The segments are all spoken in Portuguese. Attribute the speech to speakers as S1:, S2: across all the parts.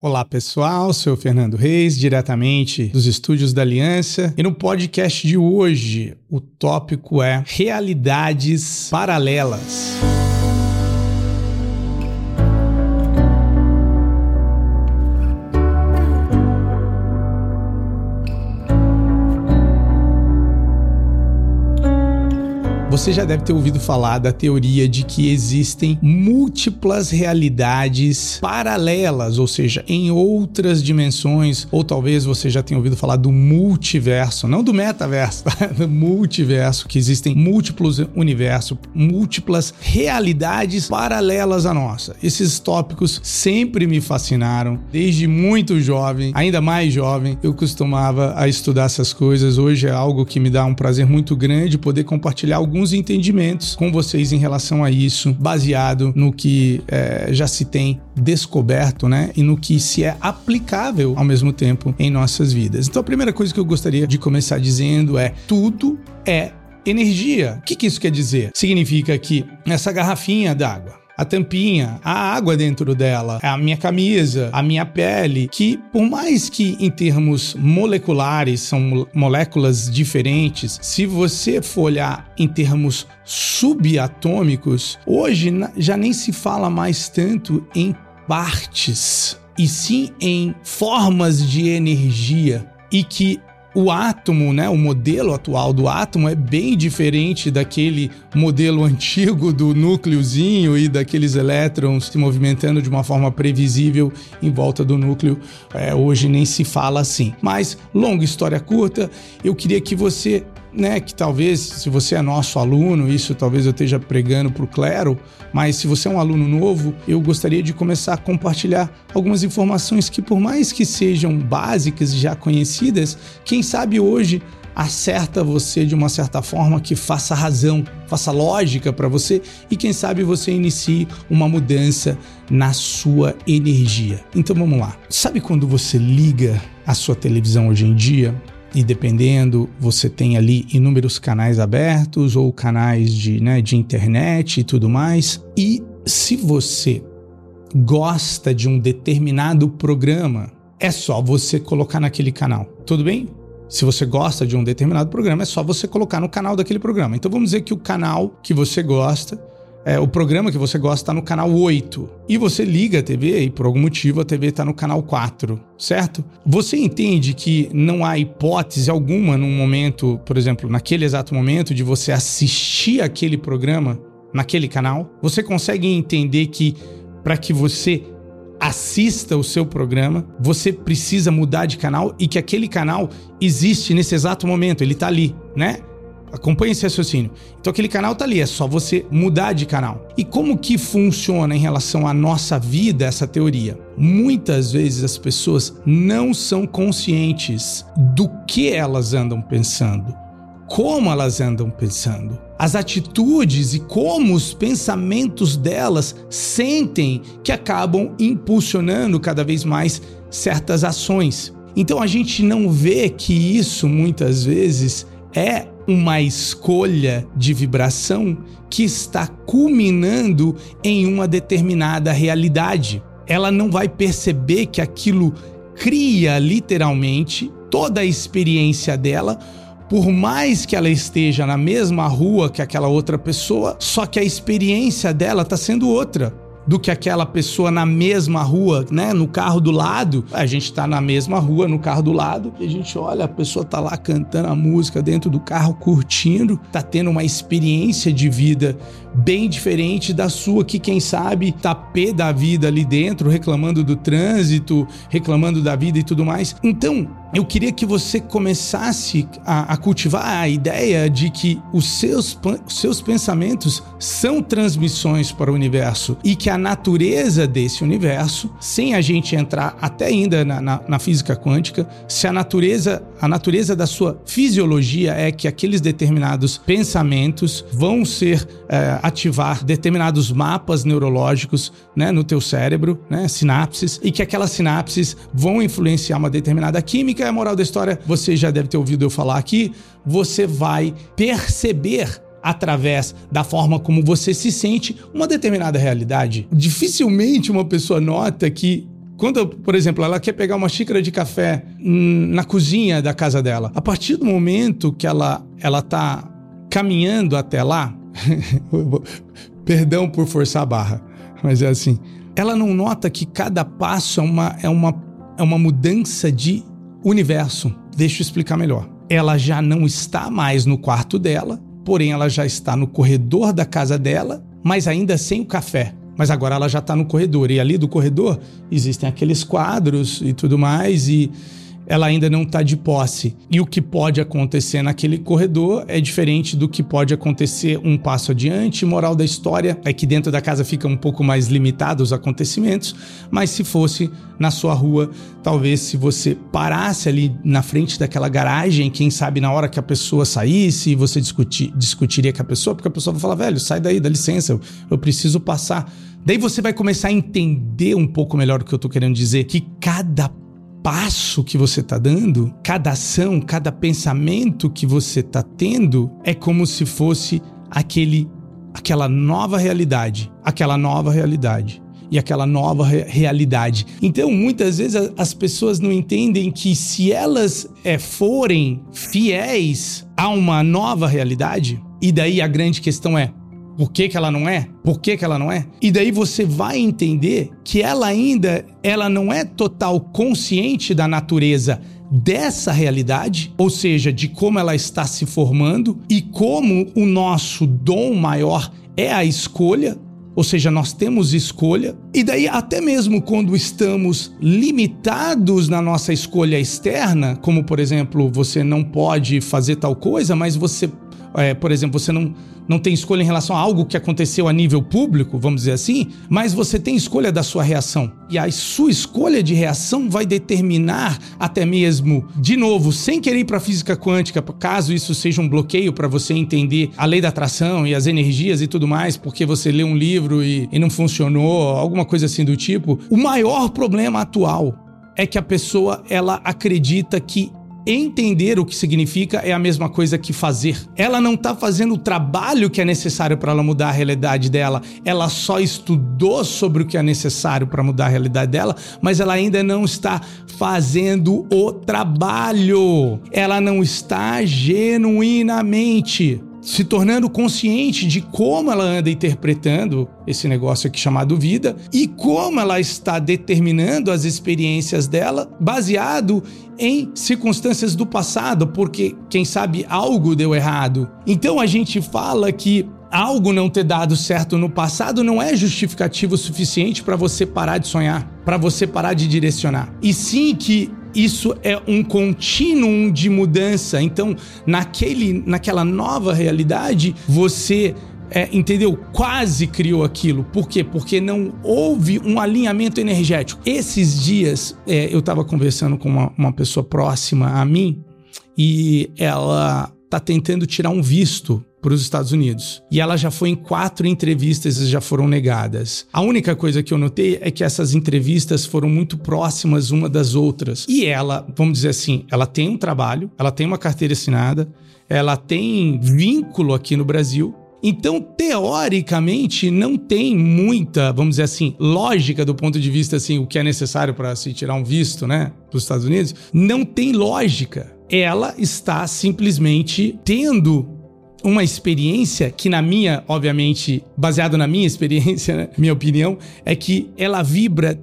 S1: Olá pessoal, sou o Fernando Reis, diretamente dos estúdios da Aliança. E no podcast de hoje, o tópico é realidades paralelas. Você já deve ter ouvido falar da teoria de que existem múltiplas realidades paralelas, ou seja, em outras dimensões, ou talvez você já tenha ouvido falar do multiverso, não do metaverso, tá? do multiverso, que existem múltiplos universos, múltiplas realidades paralelas à nossa. Esses tópicos sempre me fascinaram, desde muito jovem, ainda mais jovem, eu costumava a estudar essas coisas. Hoje é algo que me dá um prazer muito grande poder compartilhar alguns alguns entendimentos com vocês em relação a isso, baseado no que é, já se tem descoberto, né? E no que se é aplicável ao mesmo tempo em nossas vidas. Então, a primeira coisa que eu gostaria de começar dizendo é: tudo é energia. O que, que isso quer dizer? Significa que essa garrafinha d'água a tampinha, a água dentro dela, a minha camisa, a minha pele, que por mais que em termos moleculares são moléculas diferentes, se você for olhar em termos subatômicos, hoje já nem se fala mais tanto em partes, e sim em formas de energia e que o átomo, né, o modelo atual do átomo é bem diferente daquele modelo antigo do núcleozinho e daqueles elétrons se movimentando de uma forma previsível em volta do núcleo. É, hoje nem se fala assim. Mas, longa história curta, eu queria que você né, que talvez, se você é nosso aluno, isso talvez eu esteja pregando para o clero, mas se você é um aluno novo, eu gostaria de começar a compartilhar algumas informações que, por mais que sejam básicas e já conhecidas, quem sabe hoje acerta você de uma certa forma que faça razão, faça lógica para você e quem sabe você inicie uma mudança na sua energia. Então vamos lá. Sabe quando você liga a sua televisão hoje em dia? E dependendo, você tem ali inúmeros canais abertos ou canais de, né, de internet e tudo mais. E se você gosta de um determinado programa, é só você colocar naquele canal. Tudo bem? Se você gosta de um determinado programa, é só você colocar no canal daquele programa. Então vamos dizer que o canal que você gosta é, o programa que você gosta está no canal 8 e você liga a TV e por algum motivo a TV está no canal 4, certo? Você entende que não há hipótese alguma num momento, por exemplo, naquele exato momento, de você assistir aquele programa naquele canal? Você consegue entender que para que você assista o seu programa, você precisa mudar de canal e que aquele canal existe nesse exato momento, ele está ali, né? Acompanhe esse raciocínio. Então aquele canal tá ali, é só você mudar de canal. E como que funciona em relação à nossa vida essa teoria? Muitas vezes as pessoas não são conscientes do que elas andam pensando, como elas andam pensando, as atitudes e como os pensamentos delas sentem que acabam impulsionando cada vez mais certas ações. Então a gente não vê que isso muitas vezes é uma escolha de vibração que está culminando em uma determinada realidade. Ela não vai perceber que aquilo cria literalmente toda a experiência dela, por mais que ela esteja na mesma rua que aquela outra pessoa, só que a experiência dela está sendo outra do que aquela pessoa na mesma rua, né? No carro do lado. A gente tá na mesma rua, no carro do lado, e a gente olha, a pessoa tá lá cantando a música dentro do carro, curtindo, tá tendo uma experiência de vida bem diferente da sua, que quem sabe tá pé da vida ali dentro, reclamando do trânsito, reclamando da vida e tudo mais. Então, eu queria que você começasse a, a cultivar a ideia de que os seus, seus pensamentos são transmissões para o universo e que a natureza desse universo, sem a gente entrar até ainda na, na, na física quântica, se a natureza, a natureza da sua fisiologia é que aqueles determinados pensamentos vão ser é, ativar determinados mapas neurológicos né, no teu cérebro, né, sinapses, e que aquelas sinapses vão influenciar uma determinada química é a moral da história? Você já deve ter ouvido eu falar aqui. Você vai perceber através da forma como você se sente uma determinada realidade. Dificilmente uma pessoa nota que Quando, por exemplo, ela quer pegar uma xícara de café na cozinha da casa dela, a partir do momento que ela ela tá caminhando até lá, perdão por forçar a barra, mas é assim, ela não nota que cada passo é uma, é uma, é uma mudança de universo. Deixa eu explicar melhor. Ela já não está mais no quarto dela, porém ela já está no corredor da casa dela, mas ainda sem o café. Mas agora ela já está no corredor. E ali do corredor existem aqueles quadros e tudo mais. E ela ainda não está de posse. E o que pode acontecer naquele corredor é diferente do que pode acontecer um passo adiante. Moral da história é que dentro da casa fica um pouco mais limitado os acontecimentos, mas se fosse na sua rua, talvez se você parasse ali na frente daquela garagem, quem sabe na hora que a pessoa saísse, você discutir, discutiria com a pessoa, porque a pessoa vai falar: velho, sai daí, dá licença, eu, eu preciso passar. Daí você vai começar a entender um pouco melhor o que eu estou querendo dizer, que cada passo que você está dando, cada ação, cada pensamento que você está tendo, é como se fosse aquele, aquela nova realidade, aquela nova realidade e aquela nova re realidade. Então, muitas vezes as pessoas não entendem que se elas é, forem fiéis a uma nova realidade, e daí a grande questão é por que, que ela não é? Por que, que ela não é? E daí você vai entender que ela ainda ela não é total consciente da natureza dessa realidade, ou seja, de como ela está se formando e como o nosso dom maior é a escolha, ou seja, nós temos escolha, e daí até mesmo quando estamos limitados na nossa escolha externa, como por exemplo, você não pode fazer tal coisa, mas você é, por exemplo, você não, não tem escolha em relação a algo que aconteceu a nível público, vamos dizer assim, mas você tem escolha da sua reação. E a sua escolha de reação vai determinar até mesmo, de novo, sem querer ir para a física quântica, caso isso seja um bloqueio para você entender a lei da atração e as energias e tudo mais, porque você leu um livro e, e não funcionou, alguma coisa assim do tipo. O maior problema atual é que a pessoa ela acredita que entender o que significa é a mesma coisa que fazer. Ela não está fazendo o trabalho que é necessário para ela mudar a realidade dela. Ela só estudou sobre o que é necessário para mudar a realidade dela, mas ela ainda não está fazendo o trabalho. Ela não está genuinamente se tornando consciente de como ela anda interpretando esse negócio aqui chamado vida e como ela está determinando as experiências dela baseado em circunstâncias do passado, porque quem sabe algo deu errado. Então a gente fala que algo não ter dado certo no passado não é justificativo suficiente para você parar de sonhar, para você parar de direcionar. E sim que isso é um contínuo de mudança. Então, naquele, naquela nova realidade, você é, entendeu? Quase criou aquilo. Por quê? Porque não houve um alinhamento energético. Esses dias é, eu estava conversando com uma, uma pessoa próxima a mim e ela está tentando tirar um visto para os Estados Unidos. E ela já foi em quatro entrevistas e já foram negadas. A única coisa que eu notei é que essas entrevistas foram muito próximas uma das outras. E ela, vamos dizer assim, ela tem um trabalho, ela tem uma carteira assinada, ela tem vínculo aqui no Brasil. Então, teoricamente, não tem muita, vamos dizer assim, lógica do ponto de vista assim, o que é necessário para se tirar um visto, né, para os Estados Unidos, não tem lógica. Ela está simplesmente tendo uma experiência que na minha, obviamente, baseado na minha experiência, né, minha opinião, é que ela vibra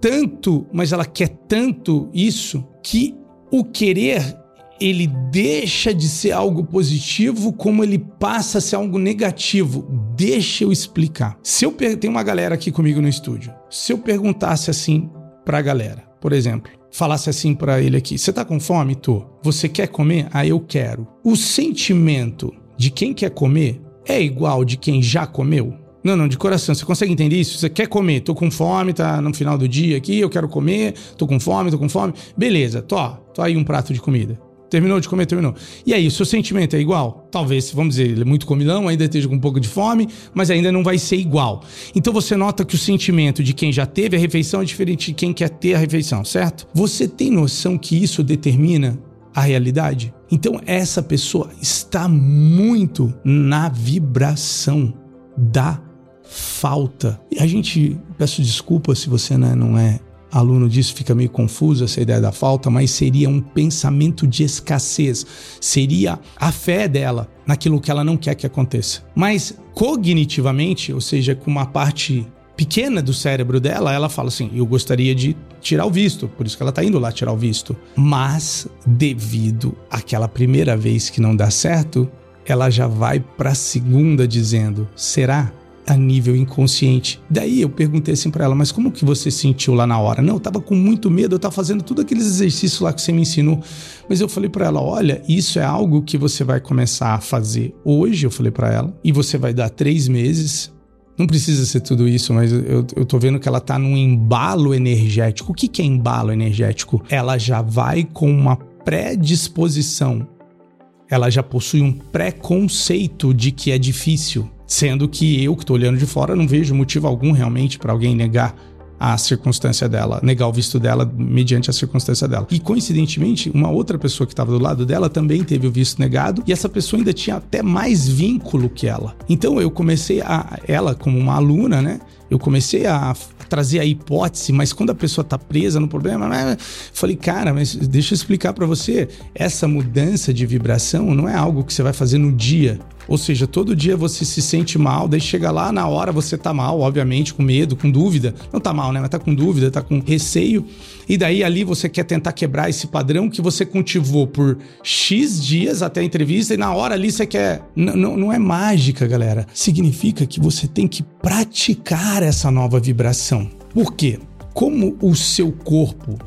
S1: tanto, mas ela quer tanto isso que o querer ele deixa de ser algo positivo como ele passa a ser algo negativo. Deixa eu explicar. Se eu per... tem uma galera aqui comigo no estúdio. Se eu perguntasse assim pra galera, por exemplo, falasse assim para ele aqui: "Você tá com fome, tô? Você quer comer? Ah, eu quero". O sentimento de quem quer comer é igual de quem já comeu? Não, não, de coração. Você consegue entender isso? Você quer comer, tô com fome, tá no final do dia aqui, eu quero comer, tô com fome, tô com fome. Beleza, tô, tô aí um prato de comida. Terminou de comer, terminou. E aí, o seu sentimento é igual? Talvez, vamos dizer, ele é muito comilão, ainda esteja com um pouco de fome, mas ainda não vai ser igual. Então você nota que o sentimento de quem já teve a refeição é diferente de quem quer ter a refeição, certo? Você tem noção que isso determina a realidade. Então essa pessoa está muito na vibração da falta. E a gente peço desculpa se você né, não é aluno disso fica meio confuso essa ideia da falta, mas seria um pensamento de escassez, seria a fé dela naquilo que ela não quer que aconteça. Mas cognitivamente, ou seja, com uma parte pequena do cérebro dela, ela fala assim: eu gostaria de tirar o visto, por isso que ela tá indo lá tirar o visto. Mas devido àquela primeira vez que não dá certo, ela já vai para a segunda dizendo: será? A nível inconsciente. Daí eu perguntei assim para ela, mas como que você sentiu lá na hora? Não, eu tava com muito medo, eu tava fazendo todos aqueles exercícios lá que você me ensinou. Mas eu falei para ela, olha, isso é algo que você vai começar a fazer hoje, eu falei para ela, e você vai dar três meses. Não precisa ser tudo isso, mas eu, eu tô vendo que ela tá num embalo energético. O que, que é embalo energético? Ela já vai com uma predisposição ela já possui um preconceito de que é difícil, sendo que eu que estou olhando de fora não vejo motivo algum realmente para alguém negar a circunstância dela, negar o visto dela mediante a circunstância dela. E coincidentemente, uma outra pessoa que estava do lado dela também teve o visto negado e essa pessoa ainda tinha até mais vínculo que ela. Então eu comecei a ela como uma aluna, né? Eu comecei a trazer a hipótese, mas quando a pessoa está presa no problema, falei, cara, mas deixa eu explicar para você, essa mudança de vibração não é algo que você vai fazer no dia. Ou seja, todo dia você se sente mal, daí chega lá na hora você tá mal, obviamente, com medo, com dúvida. Não tá mal, né? Mas tá com dúvida, tá com receio. E daí ali você quer tentar quebrar esse padrão que você cultivou por X dias até a entrevista e na hora ali você quer. N não é mágica, galera. Significa que você tem que praticar essa nova vibração. Por quê? Como o seu corpo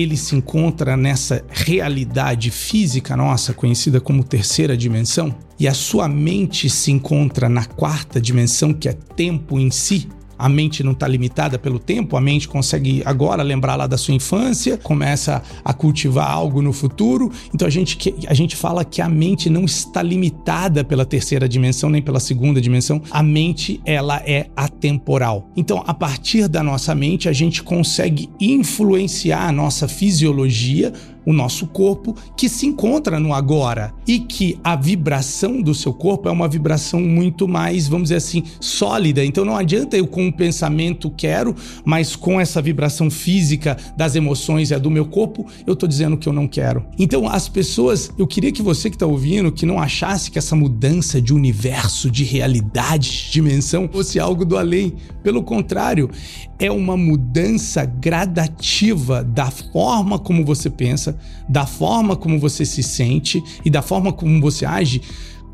S1: ele se encontra nessa realidade física nossa, conhecida como terceira dimensão, e a sua mente se encontra na quarta dimensão, que é tempo em si, a mente não está limitada pelo tempo, a mente consegue agora lembrar lá da sua infância, começa a cultivar algo no futuro. Então a gente, a gente fala que a mente não está limitada pela terceira dimensão nem pela segunda dimensão. A mente ela é atemporal. Então a partir da nossa mente a gente consegue influenciar a nossa fisiologia o nosso corpo que se encontra no agora e que a vibração do seu corpo é uma vibração muito mais, vamos dizer assim, sólida. Então não adianta eu com um pensamento quero, mas com essa vibração física das emoções é do meu corpo, eu tô dizendo que eu não quero. Então as pessoas, eu queria que você que está ouvindo, que não achasse que essa mudança de universo, de realidade, de dimensão fosse algo do além. Pelo contrário, é uma mudança gradativa da forma como você pensa, da forma como você se sente e da forma como você age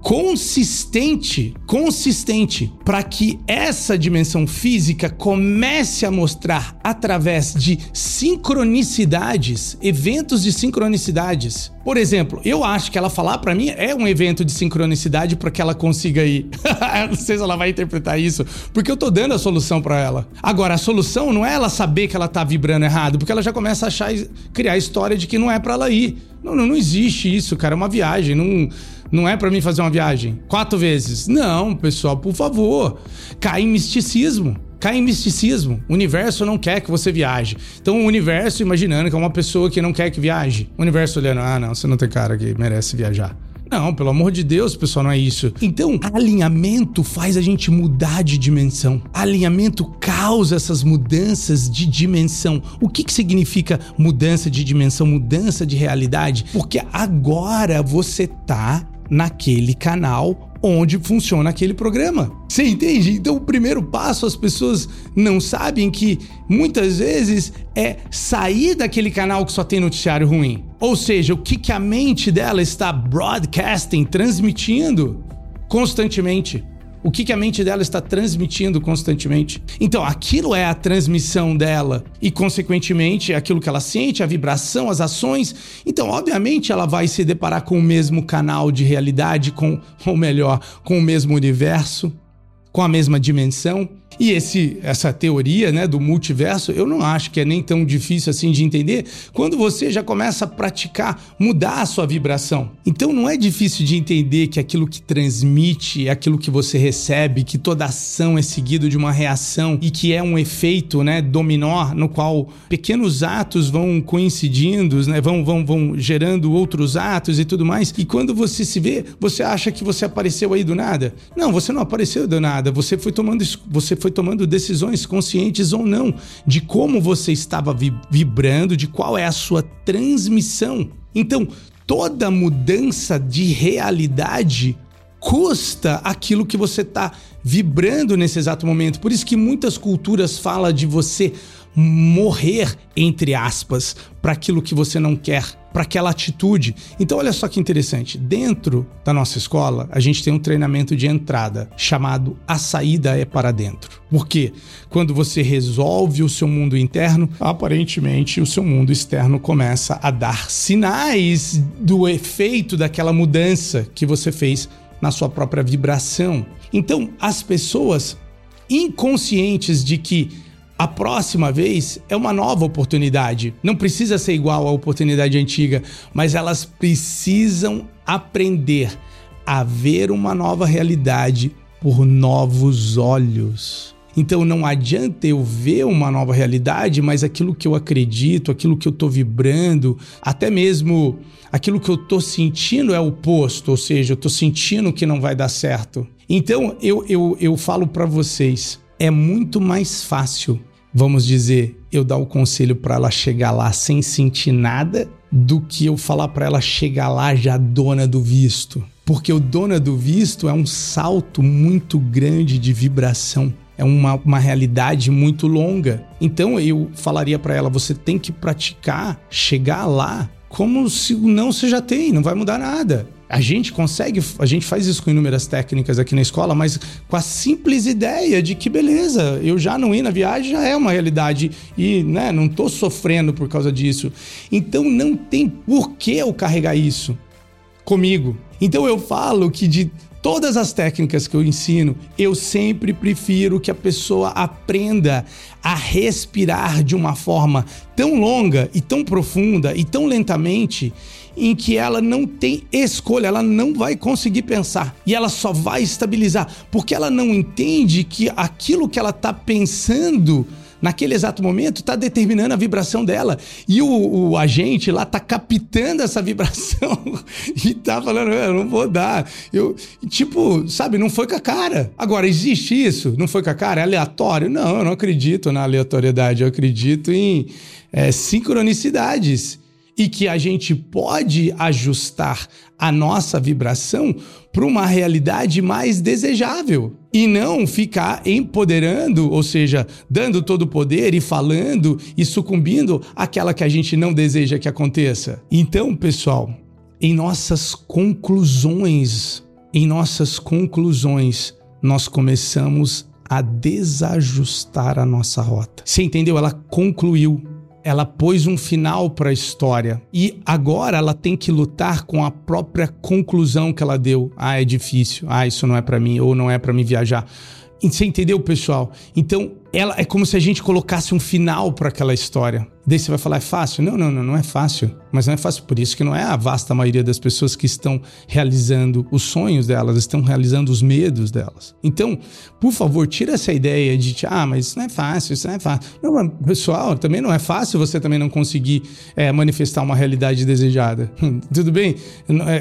S1: consistente, consistente, para que essa dimensão física comece a mostrar através de sincronicidades, eventos de sincronicidades. Por exemplo, eu acho que ela falar para mim é um evento de sincronicidade para que ela consiga ir. não sei se ela vai interpretar isso, porque eu tô dando a solução para ela. Agora, a solução não é ela saber que ela tá vibrando errado, porque ela já começa a achar criar a história de que não é para ela ir. Não, não, não existe isso, cara, é uma viagem, não não é para mim fazer uma viagem quatro vezes. Não, pessoal, por favor. Cai em misticismo. Cai em misticismo. O universo não quer que você viaje. Então, o universo imaginando que é uma pessoa que não quer que viaje. O universo olhando, ah, não, você não tem cara que merece viajar. Não, pelo amor de Deus, pessoal, não é isso. Então, alinhamento faz a gente mudar de dimensão. Alinhamento causa essas mudanças de dimensão. O que, que significa mudança de dimensão, mudança de realidade? Porque agora você tá naquele canal onde funciona aquele programa. Você entende? Então, o primeiro passo, as pessoas não sabem que muitas vezes é sair daquele canal que só tem noticiário ruim. Ou seja, o que, que a mente dela está broadcasting, transmitindo constantemente o que, que a mente dela está transmitindo constantemente. Então, aquilo é a transmissão dela e, consequentemente, aquilo que ela sente, a vibração, as ações. Então, obviamente, ela vai se deparar com o mesmo canal de realidade, com, ou melhor, com o mesmo universo, com a mesma dimensão. E esse, essa teoria né, do multiverso, eu não acho que é nem tão difícil assim de entender quando você já começa a praticar, mudar a sua vibração. Então não é difícil de entender que aquilo que transmite aquilo que você recebe, que toda ação é seguido de uma reação e que é um efeito né, dominó no qual pequenos atos vão coincidindo, né, vão, vão, vão gerando outros atos e tudo mais. E quando você se vê, você acha que você apareceu aí do nada. Não, você não apareceu do nada, você foi tomando, você tomando decisões conscientes ou não de como você estava vibrando, de qual é a sua transmissão. Então, toda mudança de realidade custa aquilo que você está vibrando nesse exato momento. Por isso que muitas culturas falam de você morrer, entre aspas, para aquilo que você não quer, para aquela atitude. Então, olha só que interessante. Dentro da nossa escola, a gente tem um treinamento de entrada chamado A Saída é para Dentro. Porque quando você resolve o seu mundo interno, aparentemente o seu mundo externo começa a dar sinais do efeito daquela mudança que você fez na sua própria vibração. Então, as pessoas inconscientes de que a próxima vez é uma nova oportunidade. Não precisa ser igual à oportunidade antiga, mas elas precisam aprender a ver uma nova realidade por novos olhos. Então não adianta eu ver uma nova realidade, mas aquilo que eu acredito, aquilo que eu estou vibrando, até mesmo aquilo que eu estou sentindo é o oposto, ou seja, eu estou sentindo que não vai dar certo. Então eu, eu, eu falo para vocês, é muito mais fácil, vamos dizer, eu dar o conselho para ela chegar lá sem sentir nada do que eu falar para ela chegar lá já dona do visto. Porque o dona do visto é um salto muito grande de vibração. É uma, uma realidade muito longa. Então eu falaria para ela: você tem que praticar, chegar lá como se não você já tem, não vai mudar nada. A gente consegue, a gente faz isso com inúmeras técnicas aqui na escola, mas com a simples ideia de que beleza, eu já não ir na viagem já é uma realidade e né, não estou sofrendo por causa disso. Então não tem por que eu carregar isso comigo. Então eu falo que de todas as técnicas que eu ensino, eu sempre prefiro que a pessoa aprenda a respirar de uma forma tão longa e tão profunda e tão lentamente em que ela não tem escolha, ela não vai conseguir pensar e ela só vai estabilizar, porque ela não entende que aquilo que ela está pensando naquele exato momento, está determinando a vibração dela. E o, o agente lá está captando essa vibração e está falando, eu não vou dar. Eu, tipo, sabe, não foi com a cara. Agora, existe isso? Não foi com a cara? É aleatório? Não, eu não acredito na aleatoriedade. Eu acredito em é, sincronicidades e que a gente pode ajustar a nossa vibração para uma realidade mais desejável e não ficar empoderando, ou seja, dando todo o poder e falando e sucumbindo àquela que a gente não deseja que aconteça. Então, pessoal, em nossas conclusões, em nossas conclusões, nós começamos a desajustar a nossa rota. Você entendeu? Ela concluiu ela pôs um final para a história e agora ela tem que lutar com a própria conclusão que ela deu. Ah, é difícil. Ah, isso não é para mim ou não é para mim viajar. Você entendeu, pessoal? Então, ela é como se a gente colocasse um final para aquela história. Daí você vai falar, é fácil? Não, não, não, não é fácil. Mas não é fácil por isso que não é a vasta maioria das pessoas que estão realizando os sonhos delas, estão realizando os medos delas. Então, por favor, tira essa ideia de, ah, mas isso não é fácil, isso não é fácil. Não, pessoal, também não é fácil você também não conseguir é, manifestar uma realidade desejada. Tudo bem?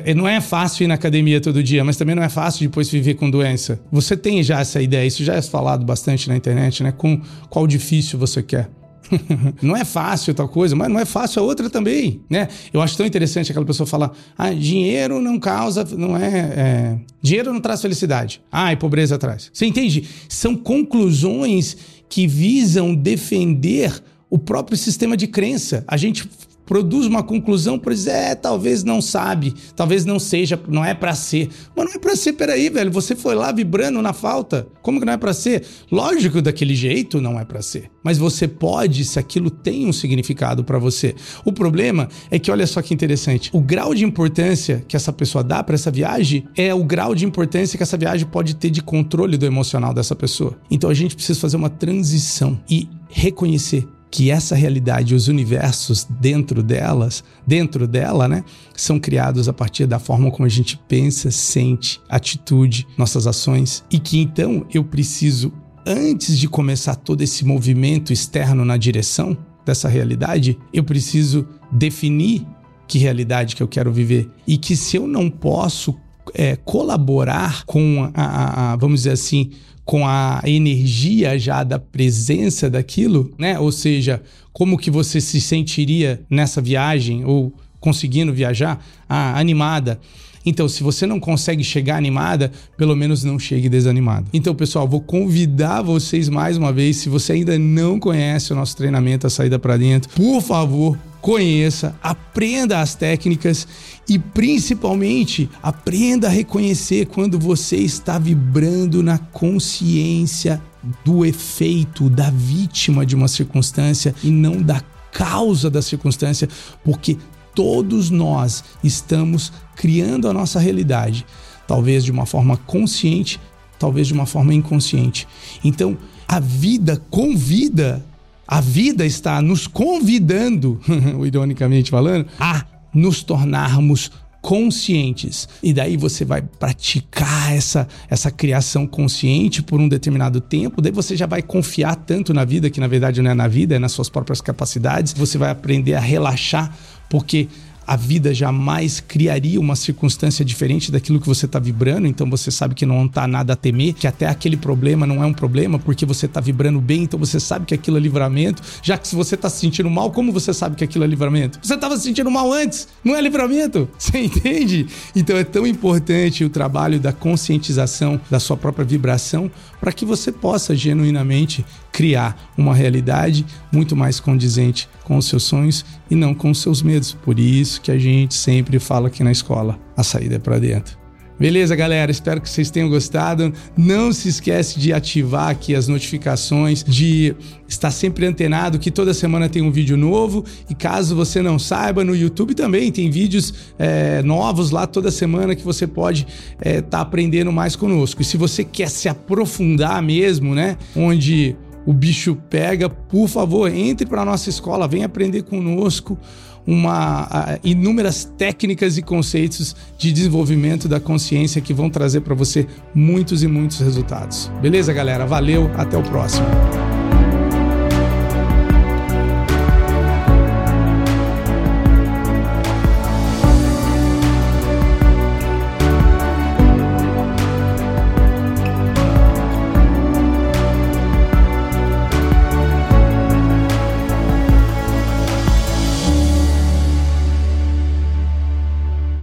S1: É, não é fácil ir na academia todo dia, mas também não é fácil depois viver com doença. Você tem já essa ideia, isso já é falado bastante na internet, né? Com qual difícil você quer. não é fácil tal coisa, mas não é fácil a outra também, né? Eu acho tão interessante aquela pessoa falar: ah, dinheiro não causa, não é, é, dinheiro não traz felicidade. Ah, e pobreza traz. Você entende? São conclusões que visam defender o próprio sistema de crença. A gente produz uma conclusão dizer, é, talvez não sabe, talvez não seja, não é para ser. Mas não é para ser, peraí, velho, você foi lá vibrando na falta. Como que não é para ser? Lógico, daquele jeito não é para ser. Mas você pode se aquilo tem um significado para você. O problema é que olha só que interessante, o grau de importância que essa pessoa dá para essa viagem é o grau de importância que essa viagem pode ter de controle do emocional dessa pessoa. Então a gente precisa fazer uma transição e reconhecer que essa realidade, os universos dentro delas, dentro dela, né, são criados a partir da forma como a gente pensa, sente, atitude, nossas ações, e que então eu preciso antes de começar todo esse movimento externo na direção dessa realidade, eu preciso definir que realidade que eu quero viver. E que se eu não posso é, colaborar com a, a, a, vamos dizer assim, com a energia já da presença daquilo, né? Ou seja, como que você se sentiria nessa viagem ou conseguindo viajar? Ah, animada. Então, se você não consegue chegar animada, pelo menos não chegue desanimado. Então, pessoal, vou convidar vocês mais uma vez, se você ainda não conhece o nosso treinamento A Saída para Dentro, por favor, conheça, aprenda as técnicas e principalmente aprenda a reconhecer quando você está vibrando na consciência do efeito da vítima de uma circunstância e não da causa da circunstância, porque todos nós estamos criando a nossa realidade, talvez de uma forma consciente, talvez de uma forma inconsciente. Então, a vida convida, a vida está nos convidando, ironicamente falando, a nos tornarmos conscientes. E daí você vai praticar essa, essa criação consciente por um determinado tempo, daí você já vai confiar tanto na vida, que na verdade não é na vida, é nas suas próprias capacidades. Você vai aprender a relaxar, porque a vida jamais criaria uma circunstância diferente daquilo que você está vibrando, então você sabe que não está nada a temer, que até aquele problema não é um problema porque você está vibrando bem, então você sabe que aquilo é livramento. Já que se você está se sentindo mal, como você sabe que aquilo é livramento? Você estava se sentindo mal antes, não é livramento? Você entende? Então é tão importante o trabalho da conscientização da sua própria vibração para que você possa genuinamente criar uma realidade muito mais condizente com os seus sonhos e não com os seus medos. Por isso que a gente sempre fala aqui na escola, a saída é para dentro. Beleza, galera? Espero que vocês tenham gostado. Não se esquece de ativar aqui as notificações, de estar sempre antenado que toda semana tem um vídeo novo. E caso você não saiba, no YouTube também tem vídeos é, novos lá toda semana que você pode estar é, tá aprendendo mais conosco. E se você quer se aprofundar mesmo, né? Onde o bicho pega, por favor, entre para a nossa escola, vem aprender conosco uma inúmeras técnicas e conceitos de desenvolvimento da consciência que vão trazer para você muitos e muitos resultados. Beleza, galera? Valeu, até o próximo.